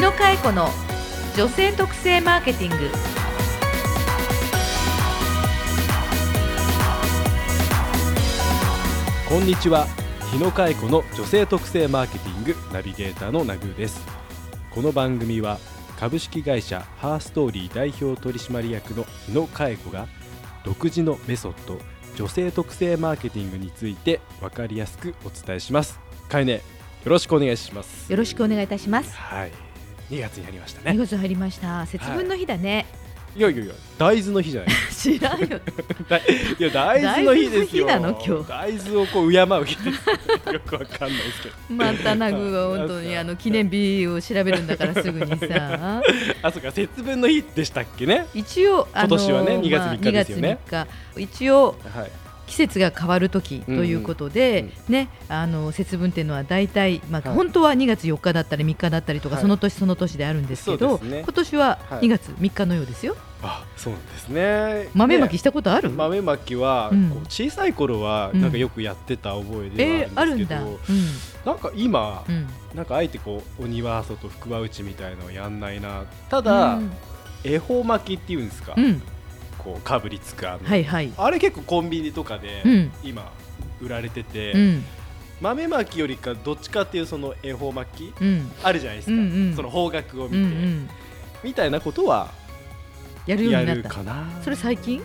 野佳恵子の女性特性マーケティング。こんにちは。日野佳恵子の女性特性マーケティングナビゲーターのナグーです。この番組は株式会社ハーストーリー代表取締役の日野佳恵子が独自のメソッド女性特性マーケティングについて分かりやすくお伝えします。かえねよろしくお願いします。よろしくお願いいたします。はい2月になりました2ね月入りました。節分の日だね、い。やいやいや大豆の日じゃない。知らんよ。だいや大豆の日ですよ。大豆の日なの今日。大豆をこう敬う日ですよくわかんないですけど。またナグが本当にあの記念日を調べるんだからすぐにさ。あそうか節分の日でしたっけね。一応今年はね2月まあ3日ですよね。2月3日。一応はい季節が変わる時ということで、ね、あの節分っていうのは大体、まあはい。本当は2月4日だったり3日だったりとか、はい。その年その年であるんですけど、今年ははい。2月3日のようですよ。あそうなんですね。豆まきねしたことある？豆まきは、うん。こう小さい頃はうん。なんかよくやってた覚えでえー、あるんだ。はあるんですけど、うん。なんか今、うん。なんかあえてこう鬼は外福は内みたいのをやんないな。ただ、うん。恵方巻きっていうんですか、うん、こうかぶりつくあの、はいはい。あれ結構コンビニとかで、うん。今売られてて、うん。豆まきよりかどっちかっていうその恵方巻きうん。あるじゃないですか、うんうん。その方角を見て、うんうん。みたいなことはやるようやになった。るかな。それ最近？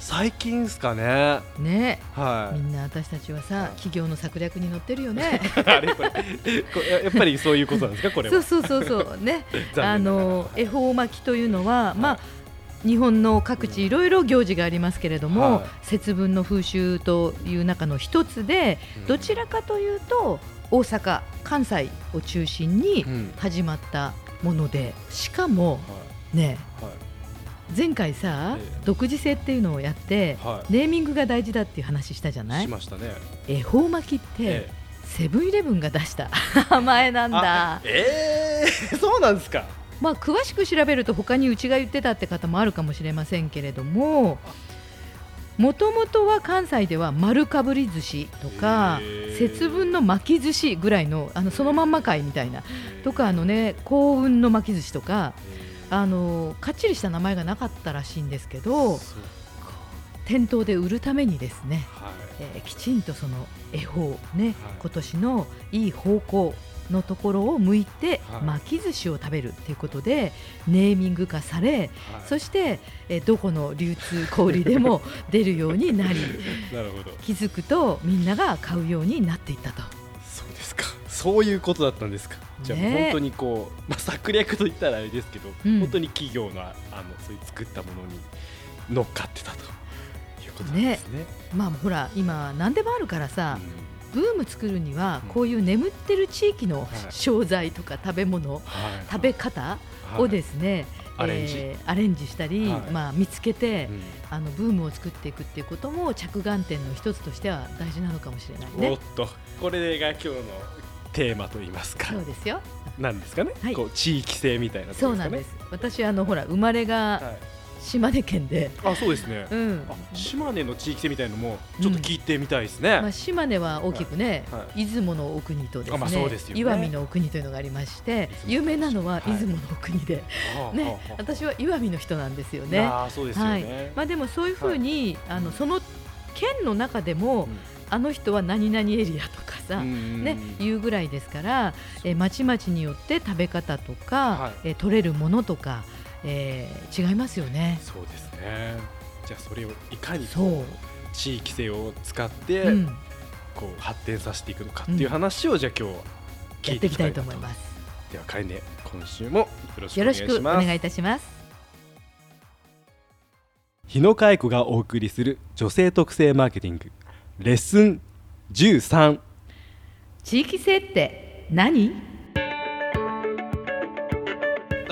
最近ですかね。ね、はみんな私たちはさはい。企業の策略に乗ってるよね。い あれこれこれやっぱりそういうことなんですかこれは。そうそうそうそう。ね。あの恵方巻きというのは、まあはい日本の各地いろいろ行事がありますけれども、はい。節分の風習という中の一つでうん。どちらかというと大阪関西を中心にうん。始まったものでしかもねはい。前回さ、ええ。独自性っていうのをやってはい。ネーミングが大事だっていう話したじゃなはい？いしましたね。恵方巻きって、ええ。セブンイレブンが出した。名前なんだ。あえー そうなんですかまあ、詳しく調べると他にうちが言ってたって方もあるかもしれませんけれどももともとは関西では丸かぶり寿司とか節分の巻き寿司ぐらいのあのそのまんま会みたいなとかあのね幸運の巻き寿司とかあのかっちりした名前がなかったらしいんですけど店頭で売るためにですね、はいえーきちんとその恵方ね、はい。今年のいい方向のところを向いてはい。巻き寿司を食べるということでネーミング化されはい。そして、えーどこの流通小売でも 出るようになり なるほど。気づくとみんなが買うようになっていったと。そうですか。そういうことだったんですか。じゃあ本当にこう、まあ、策略といったらあれですけど、うん。本当に企業のあのそういう作ったものに乗っかってたとことなんですね。まあほら今何でもあるからさ、うん。ブーム作るにはうん。こういう眠ってる地域のはい。商材とか食べ物、はい。食べ方はい。をですね、アレンジ。えーアレンジしたり、はい。まあ、見つけて、うん。あのブームを作っていくっていうことも着眼点の一つとしては大事なのかもしれないね。おっ。とこれが今日のテーマといいますか。そうですよ。なんですかね、はい。こう地域性みたいなね。そうなんです。私あのほら生まれがはい、島根県で、あそうですね、うん。あ島根の地域性みたいのもちょっと聞いてみたいですね、まあ、島根は大きくね、はい。は出雲のお国とですあまあそうですよね。ね岩見のお国というのがありまして有名なのははい。出雲のお国で、ねああああ。私は岩見の人なんですよね。ああそうですよはい。ね、まあ、でもそういうふうに、あのその県の中でも、うん。あの人は何々エリアとかさ、ね、いうぐらいですから、えー、まちまちによって食べ方とか、はい。えー取れるものとか、えー違いますよね。そうですねじゃあそれをいかにそうこう地域性を使って、うん、こう発展させていくのかっていう話を、じゃあ今日は聞いていきたいと思います。ではかえね今週もよろしくお願いしますくお願いいたします。日野佳恵子がお送りする女性特性マーケティングレッスン13地域性って何？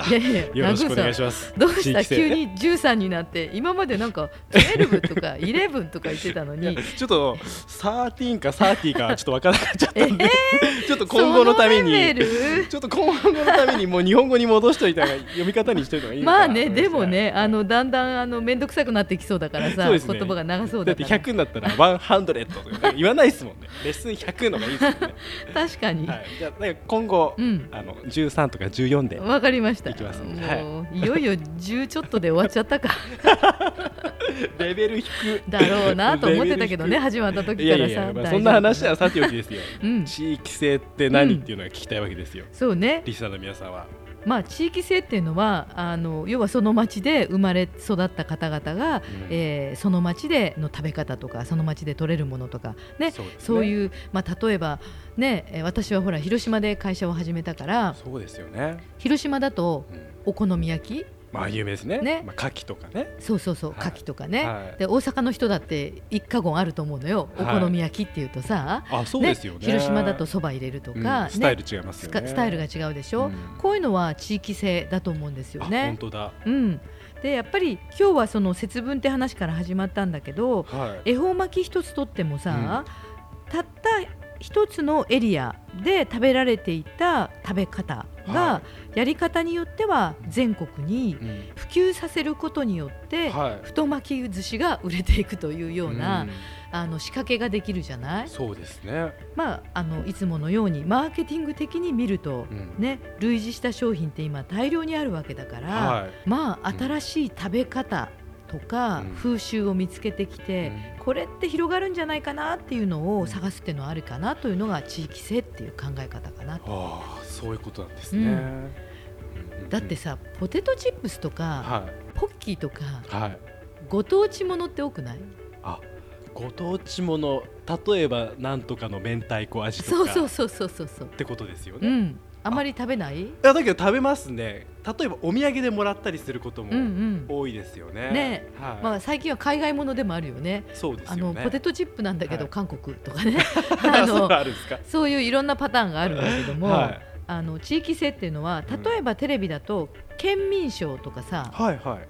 いやいやよろしくお願いします。どうした？急に13になって今までなんか 12とか11とか言ってたのに。ちょっと13か30かちょっとわからなくなっちゃったえんで、ちょっと今後のためにちょっと今後のためにもう日本語に戻しといた読み方にしといた方がいいまあねでもねあのだんだんあの面倒くさくなってきそうだからさ、ね。言葉が長そうだってだから100になったら100とか言わないですもんね。レッスン100のがいいですよね、確かに、はい、じゃあなんか今後、うん。あの13とか14で。わかりました。いきますんで。もうい。よいよ10ちょっとで終わっちゃったか。レベル低だろうなと思ってたけどね始まった時いからさ。まあ、そんな話はさておきですよ。うん。地域性って何っていうのが聞きたいわけですよ、そうね。リスナーの皆さんはまあ地域性っていうのはあの要はその町で生まれ育った方々が、うん。えーその町での食べ方とかその町で取れるものとかねね。そういう、まあ、例えば、ね、えー私はほら広島で会社を始めたからそうですよね、広島だとうん。お好み焼きまあ有名ですね。ね。まあ、牡蠣とかね。そうそうそうはい。牡蠣とかね、はい。で大阪の人だって一家言あると思うのよ。おはい。好み焼きっていうとさ、あそうですよね。広島だとそば入れるとうん。か、ね。スタイル違いますよね。スタイルが違うでしょ、うん。こういうのは地域性だと思うんですよあ本ね。当だ。うん、でやっぱり今日はその節分って話から始まったんだけどはい。恵方巻き一つとってもさ、たった一つのエリアで食べられていた食べ方が、はやり方によっては全国にうん。普及させることによって、はい。太巻き寿司が売れていくというような、ん。あの仕掛けができるじゃない、そうですね、まあ、あのいつものようにマーケティング的に見ると、うん。ね、類似した商品って今大量にあるわけだから、はい。まあ新しい食べ方とかうん。風習を見つけてきて、これって広がるんじゃないかなっていうのを探すっていうのはあるかなというのが地域性っていう考え方かな。ああそういうことなんですね、うん。うんだってさポテトチップスとかはポッキーとかいはい。ご当地ものって多くない？あご当地もの例えばなんとかの明太子味とか。そうそうそうそうそうそう。ってことですよね、いうんあまり食べない？やだけど食べますね。例えばお土産でもらったりすることもうんうん。多いですよね、ね。はい。まあ最近は海外ものでもあるよね。そうですね。のポテトチップなんだけど、はい。韓国とかね。ああそうのあるんですか？そういういろんなパターンがあるんだけども、はい。あの地域性っていうのは例えばテレビだと県民賞とかさはいはい。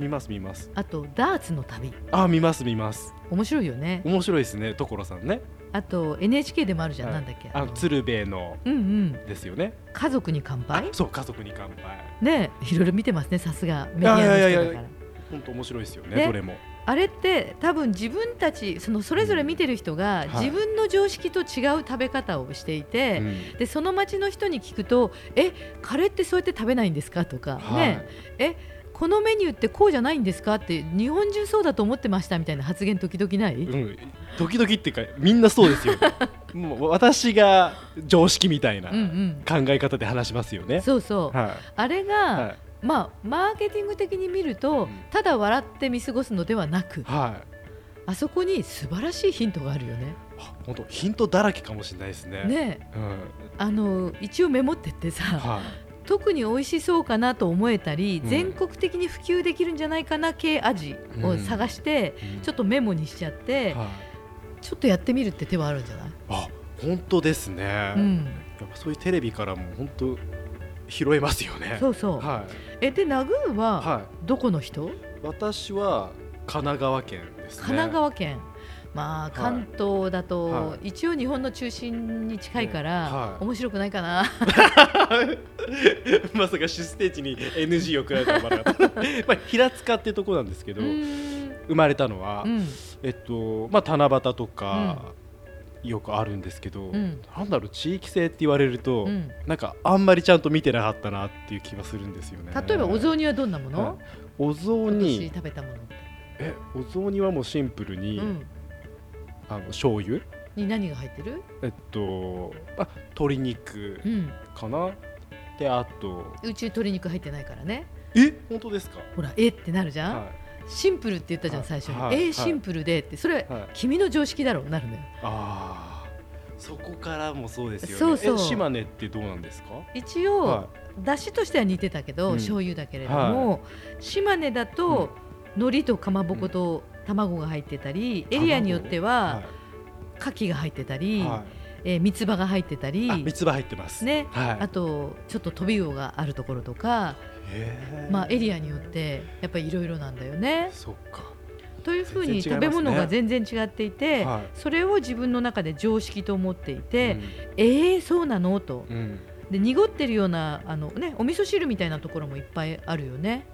見ます見ます。あとダーツの旅。あ見ます見ます。面白いよね。面白いですね所さんねあと NHK でもあるじゃん、はい。なんだっけあの鶴瓶のうんうん。ですよね。家族に乾あ杯そう家族に乾杯。ねいろいろ見てますねさすがメディアの人だから。本当面白いですよねね。どれも。あれって多分自分たちそのそれぞれ見てる人がはい。自分の常識と違う食べ方をしていて、うん。でその町の人に聞くと「えカレーってそうやって食べないんですか?」とか、はい。ね。えこのメニューってこうじゃないんですか？って日本中そうだと思ってましたみたいな発言時々ない、うん、時々っていうかみんなそうですよ。もう私が常識みたいなうんうん。考え方で話しますよね、そうそう、はあれが、いはい。まあマーケティング的に見ると、うん。ただ笑って見過ごすのではなくはい。あそこに素晴らしいヒントがあるよね。あ本当ヒントだらけかもしれないですね。ね。うん。あの一応メモってってさ、はい特に美味しそうかなと思えたり、うん。全国的に普及できるんじゃないかな系味を探して、ちょっとメモにしちゃって、はい。ちょっとやってみるって手はあるんじゃない、あ本当ですね、やっうん、ぱそういうテレビからも本当拾えますよね。そうそう、はい。えでナグーははい。どこの人、私は神奈川県ですね。神奈川県まあい。関東だと、は一応日本の中心に近いから、はい。面白くないかな。まさか出ステージに NG を食らうとは思わなかった。まあ平塚ってとこなんですけど、生まれたのは、うん。えっとまあ七夕とか、よくあるんですけど、うん。なんだろう地域性って言われると、うん。なんかあんまりちゃんと見てなかったなっていう気がするんですよね。例えばお雑煮はどんなもの、はいお雑煮。食べたものえ？お雑煮はもうシンプルに、うん、あの醤油？に何が入ってる、えっとあ鶏肉うん、かな？であとうち鶏肉入ってないからね。え？本当ですか？ほらえ？ってなるじゃん、はい。シンプルって言ったじゃんはい。最初に、はい。はいえ？シンプルで。って。それ、はい。君の常識だろ？うなるのよ。ああそこからもそうですよね。そうそう。え島根ってどうなんですか？一応、は出汁としては似てたけど、うん。醤油だけれども、島根だと、海苔とかまぼこと卵が入ってたり、エリアによっては、い。牡蠣が入ってたり、はえー三つ葉が入ってたりあ三つ葉入ってます。ね。はい。あとちょっと飛び魚があるところとか、まあ、エリアによってやっぱりいろいろなんだよね。そっか。というふうに食べ物が全然違っていて、はい。それを自分の中で常識と思っていて、うん。えー、そうなの？と。うん。で濁ってるようなあの、ね、お味噌汁みたいなところもいっぱいあるよね。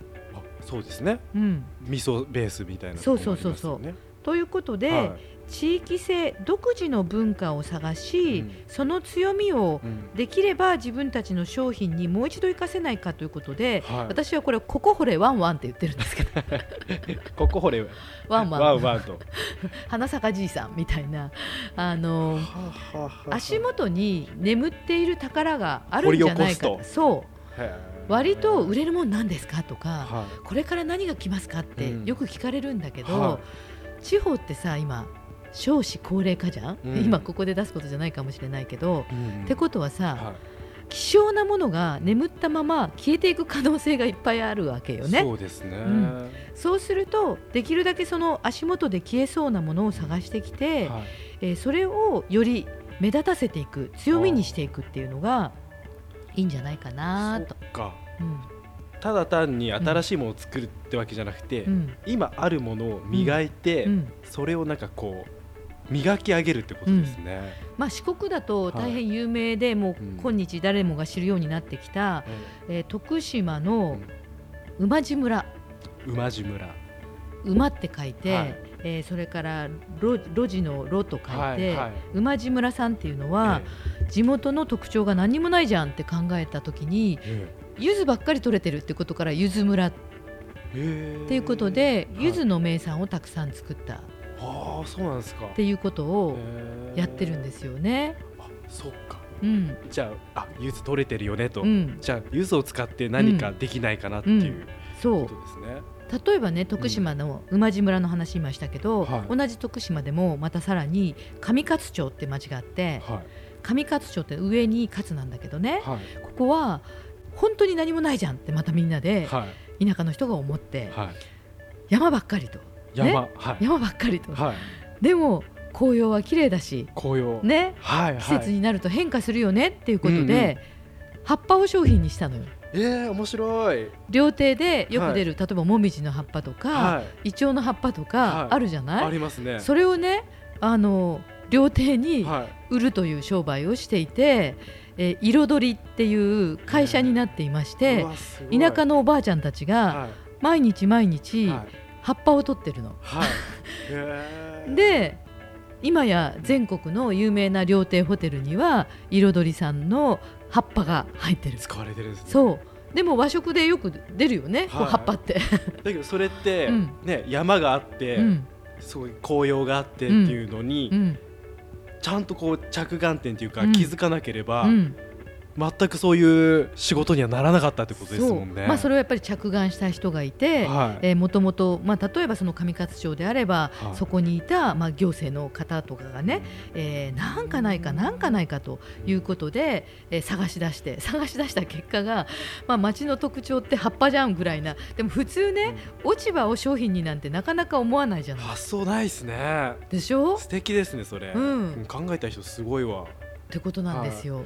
あそうですね。うん、味噌ベースみたいなそうそうそうそう。ということで、はい。地域性独自の文化を探し、うん。その強みをうん。できれば自分たちの商品にもう一度活かせないかということで、はい。私はこれ「ここ掘れワンワン」って言ってるんですけど。ここほれ。ワンワン。ワンワンと。花咲かじいさんみたいな。あの足元に眠っている宝があるんじゃないかそう割と売れるもんなんですか？とかはこれから何が来ますか？ってうん。よく聞かれるんだけど、は地方ってさ今少子高齢化じゃん、うん。今ここで出すことじゃないかもしれないけど、いうん。ってことはさ、は希少なものが眠ったまま消えていく可能性がいっぱいあるわけよいね。そうですね。ん。そうするとできるだけその足元で消えそうなものを探してきて、はい。えーそれをより目立たせていく強みにしていくっていうのがいいんじゃないかなと。そっか。うん。ただ単に新しいものを作るってわけじゃなくて、うん。今あるものを磨いて、うん。それをなんかこう磨き上げるってことですね。まあ、四国だとはい。大変有名で、もううん今日誰もが知るようになってきた、えー徳島うのん。馬路村。馬路村。馬って書いて、はいえーそれから路路地の路と書いて、はいはい。馬路村さんっていうのは、地元の特徴が何にもないじゃんって考えた時にえ柚子ばっかり取れてるってことから柚子村っていうことで、はい。柚子の名産をたくさん作った。っああそうなんですか。ていうことをやってるんでですよね。あそっか。うん。じゃああ柚子取れてるよねと、うん、じゃあ柚子を使って何かできないかなっていうそう。ことですね。例えばね徳島の馬路村の話今したけど、はい。同じ徳島でもまたさらに上勝町って町があってはい。上勝町って上に勝なんだけどねはい。ここは本当に何もないじゃんってまたみんなではい。田舎の人が思ってはい。山ばっかりと山、はい。山ばっかりと。はい。でも紅葉は綺麗だし紅葉。ね。季節になると変化するよねっていうことで葉っぱを商品にしたのよえー、面白い。料亭でよく出る例えばもみじの葉っぱとかはい。イチョウの葉っぱとはい。かあるじゃあない？りますね。それをねあの料亭にはい。売るという商売をしていて、えー彩りっていう会社になっていまして田舎のおばあちゃんたちがはい。毎日毎日はい。葉っぱを取ってるの。はい。で今や全国の有名な料亭ホテルには彩りさんの葉っぱが入ってる。使われてるんですね。そう。でも和食でよく出るよね、こうはい葉っぱって。だけどそれって、うん。ね山があって、うん。すごい紅葉があってっていうのに、うん。ちゃんとこう着眼点というか、うん。気づかなければ、うん全くそういう仕事にはならなかったってことですもんね。そう。まあ、それはやっぱり着眼した人がいて、はい。えーもともと、まあ、例えばその上勝町であれば、はい。そこにいた、まあ、行政の方とかがね、えーなんかないかなんかないかということで、えー探し出して探し出した結果が、まあ、町の特徴って葉っぱじゃんぐらいな。でも普通ね、落ち葉を商品になんてなかなか思わないじゃない。発想ないですね。でしょ？っ素敵ですねそれ、うん。考えた人すごいわ。てことなんですよ。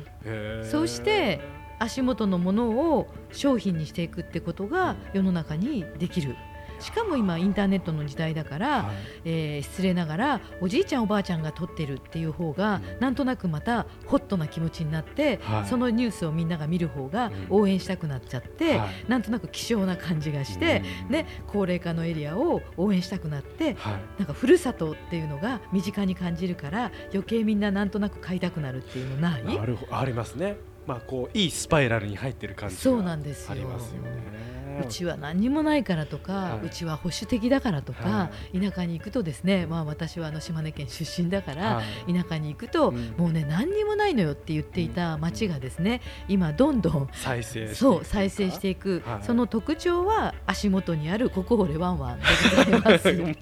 そうして足元のものを商品にしていくってことが世の中にできる。しかも今インターネットの時代だから、はい。えー失礼ながらおじいちゃんおばあちゃんが撮ってるっていう方が、うん。なんとなくまたホットな気持ちになって、はい。そのニュースをみんなが見る方がうん。応援したくなっちゃって、はい。なんとなく希少な感じがして、うん。ね、高齢化のエリアを応援したくなってはい。なんかふるさとっていうのが身近に感じるから余計みんななんとなく買いたくなるっていうのない？ありますね。まあこういいスパイラルに入ってる感じがありますよね。うちは何にもないからとか、はい。うちは保守的だからとか、は田舎に行くとですね、まあ、私はあの島根県出身だから、はい。田舎に行くと、うん。もうね何にもないのよって言っていた町がですね今どんどん再生していく。そう再生していく、はい。その特徴は足元にあるここ掘れワンワンでございます。今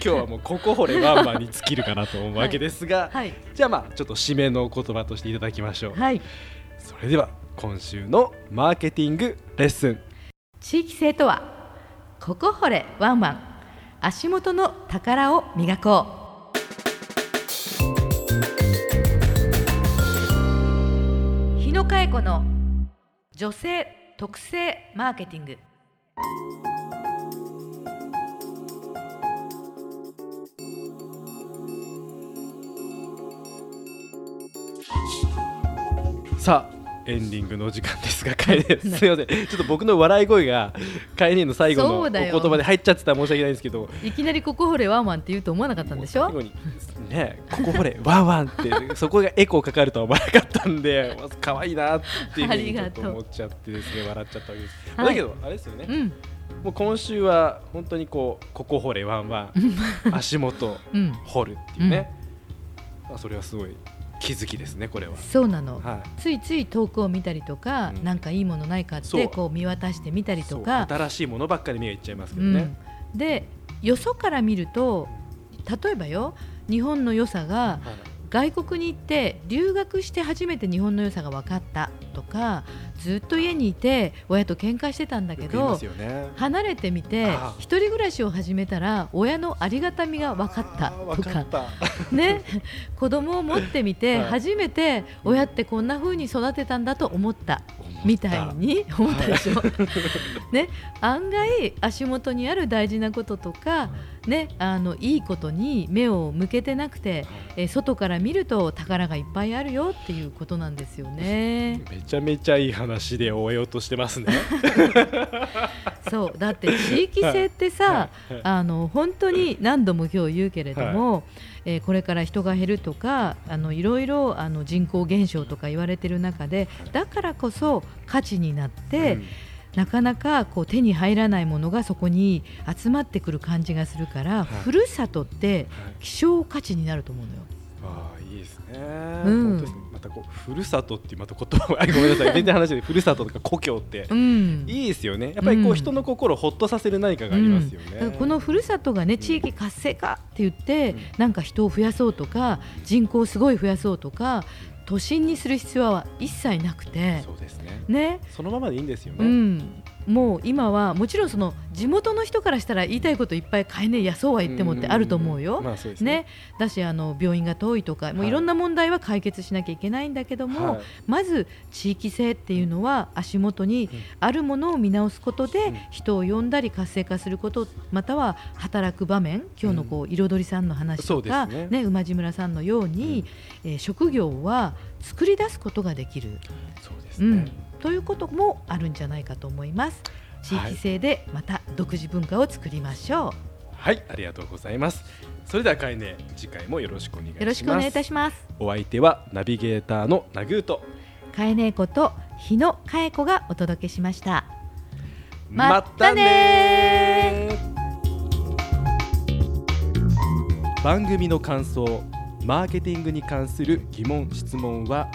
日はもうここ掘れワンマンに尽きるかなと思うわけですが、はい、じゃあまあちょっと締めの言葉としていただきましょう、はい、それでは今週のマーケティングレッスン地域性とはここ掘れワンワン足元の宝を磨こう。日野佳恵子の女性特性マーケティング。さあエンディングのお時間ですが、カエネすみません、ちょっと僕の笑い声がカエネの最後のお言葉で入っちゃってたら申し訳ないんですけど、いきなりここ掘れワンワンって言うと思わなかったんでしょ？ね、ここほれワンワンってそこがエコーかかるとは思わなかったんで、まず可愛いなっていうふうにちょっと思っちゃってですね、笑っちゃったわけです。はい。だけどあれですよね、うん。もう今週は本当にこうここ掘れワンワン、足元うん。掘るっていうね、まあそれはすごい気づきですねこれは。そうなの、はい。ついつい遠くを見たりとか、うん。なんかいいものないかってこう見渡してみたりとか。新しいものばっかり目がいっちゃいますけうん。どね。でよそから見ると例えばよ日本の良さがはい外国に行って留学して初めて日本の良さが分かったとかずっと家にいて親と喧嘩してたんだけどね。離れてみてああ。一人暮らしを始めたら親のありがたみが分かったとかか。ね。子供を持ってみてはい。初めて親ってこんな風に育てたんだと思ったみたいに思ったでしょ、ね、案外足元にある大事なこととか、ね、あのいいことに目を向けてなくて、えー外から見ると宝がいっぱいあるよっていうことなんですよね。めちゃめちゃいい話で終えようとしてますね。そうだって地域性ってさ、はい。はい。あの本当に何度も今日言うけれども、えーこれから人が減るとかあのいろいろあの人口減少とか言われてる中でだからこそ価値になって、うん。なかなかこう手に入らないものがそこに集まってくる感じがするから、はい。ふるさとってはい。希少価値になると思うのよ。ああいいですね。うんまたこうふるさとっていうまた言葉あ ごめんなさい全然話で ふるさととか故郷ってうんいいですよね。やっぱりこううん人の心をほっとさせる何かがありますよね。だからこのふるさとがね地域活性化って言って、うんなんか人を増やそうとか人口をすごい増やそうとか都心にする必要は一切なくてそうですね。ねそのままでいいんですよね。うん、もう今はもちろんその地元の人からしたら言いたいこといっぱい買えねえやそうは言ってもってあると思うよ。ね。ね、だしあの病院が遠いとかもうはいいろんな問題は解決しなきゃいけないんだけども、はい。まず地域性っていうのは足元にあるものを見直すことでうん人を呼んだり活性化することまたは働く場面今日のこう彩りさんの話とか、ね。ね馬路村さんのように、えー職業は作り出すことができる、そうですね。うん。、ということもあるんじゃないかと思います。地域性でまた独自文化を作りましょはい、ありがとうございます。それではかいね次回もよろしくお願いしう。ます。よろしくお願いいたします。お相手はナビゲーターのナグート。かえねえこと日野かえ子がお届けしました。ままったね番組の感想、マーケティングに関する疑問質問は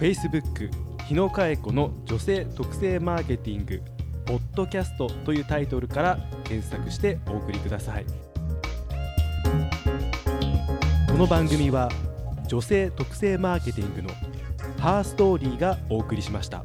Facebook 日野佳恵子の女性特性マーケティングポッドキャストというタイトルから検索してお送りください。この番組は女性特性マーケティングのハーストーリーがお送りしました。